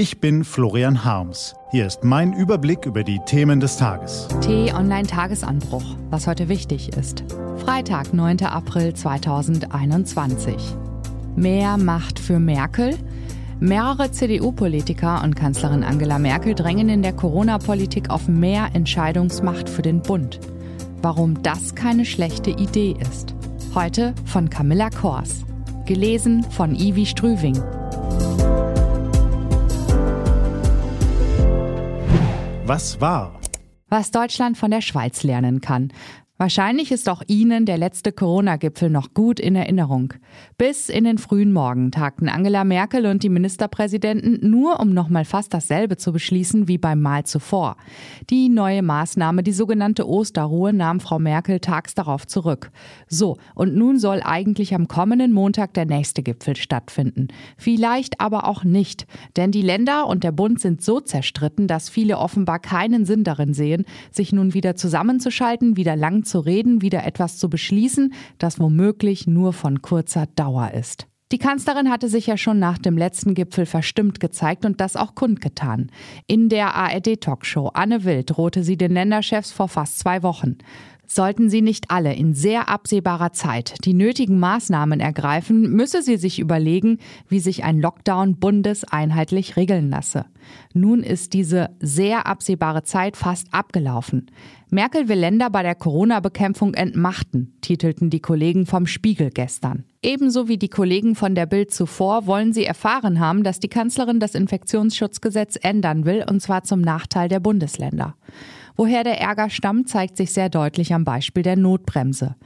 Ich bin Florian Harms. Hier ist mein Überblick über die Themen des Tages. T-Online-Tagesanbruch, was heute wichtig ist. Freitag, 9. April 2021. Mehr Macht für Merkel? Mehrere CDU-Politiker und Kanzlerin Angela Merkel drängen in der Corona-Politik auf mehr Entscheidungsmacht für den Bund. Warum das keine schlechte Idee ist. Heute von Camilla Kors. Gelesen von Ivi Strüving. Was war? Was Deutschland von der Schweiz lernen kann. Wahrscheinlich ist auch Ihnen der letzte Corona-Gipfel noch gut in Erinnerung. Bis in den frühen Morgen tagten Angela Merkel und die Ministerpräsidenten nur, um nochmal fast dasselbe zu beschließen wie beim Mal zuvor. Die neue Maßnahme, die sogenannte Osterruhe, nahm Frau Merkel tags darauf zurück. So, und nun soll eigentlich am kommenden Montag der nächste Gipfel stattfinden. Vielleicht aber auch nicht, denn die Länder und der Bund sind so zerstritten, dass viele offenbar keinen Sinn darin sehen, sich nun wieder zusammenzuschalten, wieder lang zu reden, wieder etwas zu beschließen, das womöglich nur von kurzer Dauer ist. Die Kanzlerin hatte sich ja schon nach dem letzten Gipfel verstimmt gezeigt und das auch kundgetan. In der ARD-Talkshow Anne Wild drohte sie den Länderchefs vor fast zwei Wochen. Sollten sie nicht alle in sehr absehbarer Zeit die nötigen Maßnahmen ergreifen, müsse sie sich überlegen, wie sich ein Lockdown bundeseinheitlich regeln lasse. Nun ist diese sehr absehbare Zeit fast abgelaufen. Merkel will Länder bei der Corona-Bekämpfung entmachten, titelten die Kollegen vom Spiegel gestern. Ebenso wie die Kollegen von der Bild zuvor wollen sie erfahren haben, dass die Kanzlerin das Infektionsschutzgesetz ändern will, und zwar zum Nachteil der Bundesländer. Woher der Ärger stammt, zeigt sich sehr deutlich am Beispiel der Notbremse.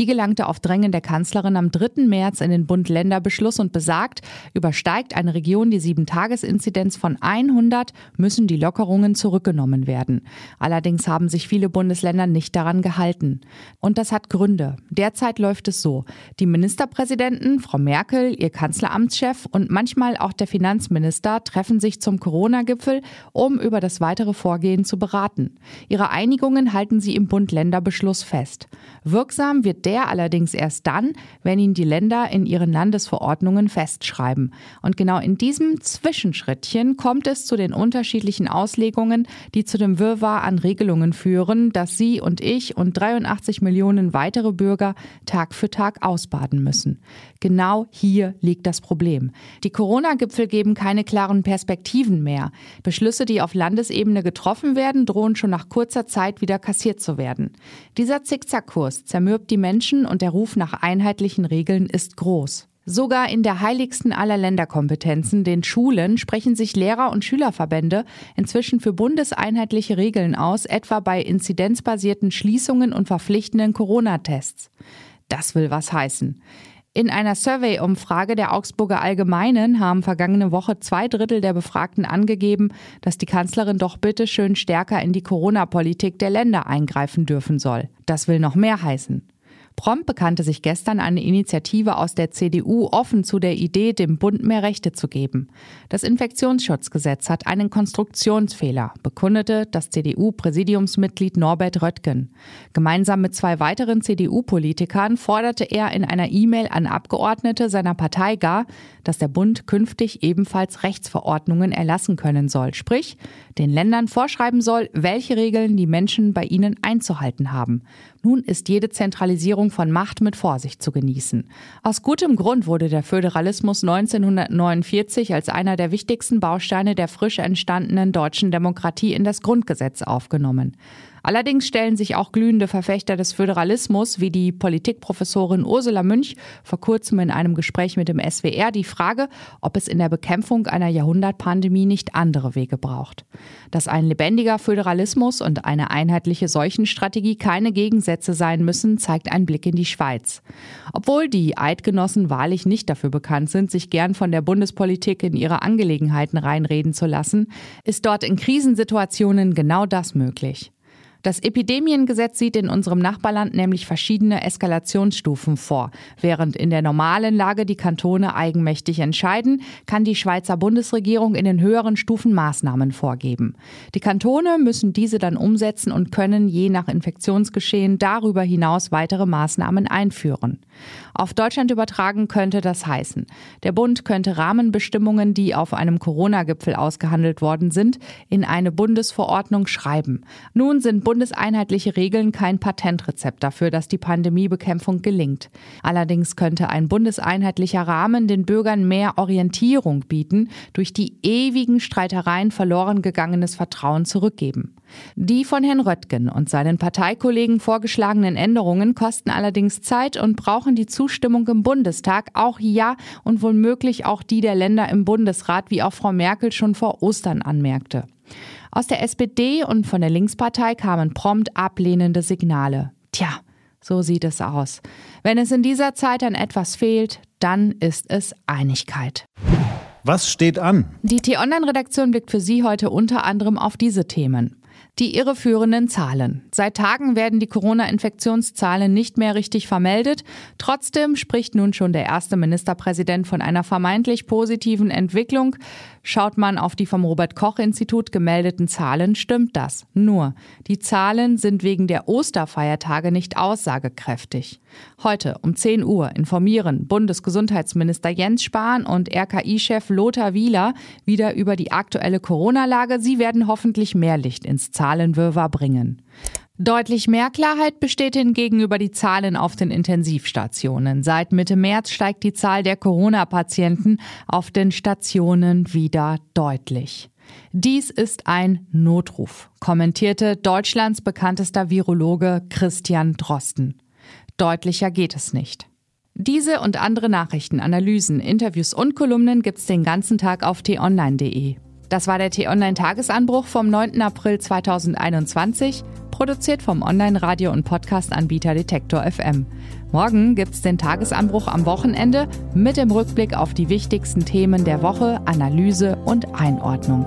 Die gelangte auf Drängen der Kanzlerin am 3. März in den Bund-Länder-Beschluss und besagt, übersteigt eine Region die 7-Tages-Inzidenz von 100, müssen die Lockerungen zurückgenommen werden. Allerdings haben sich viele Bundesländer nicht daran gehalten. Und das hat Gründe. Derzeit läuft es so. Die Ministerpräsidenten, Frau Merkel, ihr Kanzleramtschef und manchmal auch der Finanzminister treffen sich zum Corona-Gipfel, um über das weitere Vorgehen zu beraten. Ihre Einigungen halten sie im Bund-Länder-Beschluss fest. Wirksam wird der allerdings erst dann, wenn ihn die Länder in ihren Landesverordnungen festschreiben. Und genau in diesem Zwischenschrittchen kommt es zu den unterschiedlichen Auslegungen, die zu dem Wirrwarr an Regelungen führen, das Sie und ich und 83 Millionen weitere Bürger Tag für Tag ausbaden müssen. Genau hier liegt das Problem. Die Corona-Gipfel geben keine klaren Perspektiven mehr. Beschlüsse, die auf Landesebene getroffen werden, drohen schon nach kurzer Zeit wieder kassiert zu werden. Dieser Zickzackkurs zermürbt die Menschen und der Ruf nach einheitlichen Regeln ist groß. Sogar in der heiligsten aller Länderkompetenzen, den Schulen, sprechen sich Lehrer- und Schülerverbände inzwischen für bundeseinheitliche Regeln aus, etwa bei inzidenzbasierten Schließungen und verpflichtenden Corona-Tests. Das will was heißen. In einer Survey-Umfrage der Augsburger Allgemeinen haben vergangene Woche zwei Drittel der Befragten angegeben, dass die Kanzlerin doch bitte schön stärker in die Corona-Politik der Länder eingreifen dürfen soll. Das will noch mehr heißen. Prompt bekannte sich gestern eine Initiative aus der CDU offen zu der Idee, dem Bund mehr Rechte zu geben. Das Infektionsschutzgesetz hat einen Konstruktionsfehler, bekundete das CDU-Präsidiumsmitglied Norbert Röttgen. Gemeinsam mit zwei weiteren CDU-Politikern forderte er in einer E-Mail an Abgeordnete seiner Partei gar, dass der Bund künftig ebenfalls Rechtsverordnungen erlassen können soll, sprich den Ländern vorschreiben soll, welche Regeln die Menschen bei ihnen einzuhalten haben. Nun ist jede Zentralisierung von Macht mit Vorsicht zu genießen. Aus gutem Grund wurde der Föderalismus 1949 als einer der wichtigsten Bausteine der frisch entstandenen deutschen Demokratie in das Grundgesetz aufgenommen. Allerdings stellen sich auch glühende Verfechter des Föderalismus wie die Politikprofessorin Ursula Münch vor kurzem in einem Gespräch mit dem SWR die Frage, ob es in der Bekämpfung einer Jahrhundertpandemie nicht andere Wege braucht. Dass ein lebendiger Föderalismus und eine einheitliche Seuchenstrategie keine Gegensätze sein müssen, zeigt ein Blick in die Schweiz. Obwohl die Eidgenossen wahrlich nicht dafür bekannt sind, sich gern von der Bundespolitik in ihre Angelegenheiten reinreden zu lassen, ist dort in Krisensituationen genau das möglich. Das Epidemiengesetz sieht in unserem Nachbarland nämlich verschiedene Eskalationsstufen vor. Während in der normalen Lage die Kantone eigenmächtig entscheiden, kann die Schweizer Bundesregierung in den höheren Stufen Maßnahmen vorgeben. Die Kantone müssen diese dann umsetzen und können je nach Infektionsgeschehen darüber hinaus weitere Maßnahmen einführen. Auf Deutschland übertragen könnte das heißen, der Bund könnte Rahmenbestimmungen, die auf einem Corona-Gipfel ausgehandelt worden sind, in eine Bundesverordnung schreiben. Nun sind bundeseinheitliche Regeln kein Patentrezept dafür, dass die Pandemiebekämpfung gelingt. Allerdings könnte ein bundeseinheitlicher Rahmen den Bürgern mehr Orientierung bieten, durch die ewigen Streitereien verloren gegangenes Vertrauen zurückgeben. Die von Herrn Röttgen und seinen Parteikollegen vorgeschlagenen Änderungen kosten allerdings Zeit und brauchen die Zustimmung im Bundestag, auch ja und womöglich auch die der Länder im Bundesrat, wie auch Frau Merkel schon vor Ostern anmerkte. Aus der SPD und von der Linkspartei kamen prompt ablehnende Signale. Tja, so sieht es aus. Wenn es in dieser Zeit an etwas fehlt, dann ist es Einigkeit. Was steht an? Die T-Online-Redaktion blickt für Sie heute unter anderem auf diese Themen. Die irreführenden Zahlen. Seit Tagen werden die Corona-Infektionszahlen nicht mehr richtig vermeldet. Trotzdem spricht nun schon der erste Ministerpräsident von einer vermeintlich positiven Entwicklung. Schaut man auf die vom Robert Koch Institut gemeldeten Zahlen, stimmt das. Nur, die Zahlen sind wegen der Osterfeiertage nicht aussagekräftig. Heute um 10 Uhr informieren Bundesgesundheitsminister Jens Spahn und RKI-Chef Lothar Wieler wieder über die aktuelle Corona-Lage. Sie werden hoffentlich mehr Licht ins Zahlenwirrwarr bringen. Deutlich mehr Klarheit besteht hingegen über die Zahlen auf den Intensivstationen. Seit Mitte März steigt die Zahl der Corona-Patienten auf den Stationen wieder deutlich. Dies ist ein Notruf, kommentierte Deutschlands bekanntester Virologe Christian Drosten. Deutlicher geht es nicht. Diese und andere Nachrichten, Analysen, Interviews und Kolumnen gibt's den ganzen Tag auf t-online.de. Das war der T-Online-Tagesanbruch vom 9. April 2021, produziert vom Online-Radio- und Podcast-Anbieter Detektor FM. Morgen gibt's den Tagesanbruch am Wochenende mit dem Rückblick auf die wichtigsten Themen der Woche, Analyse und Einordnung.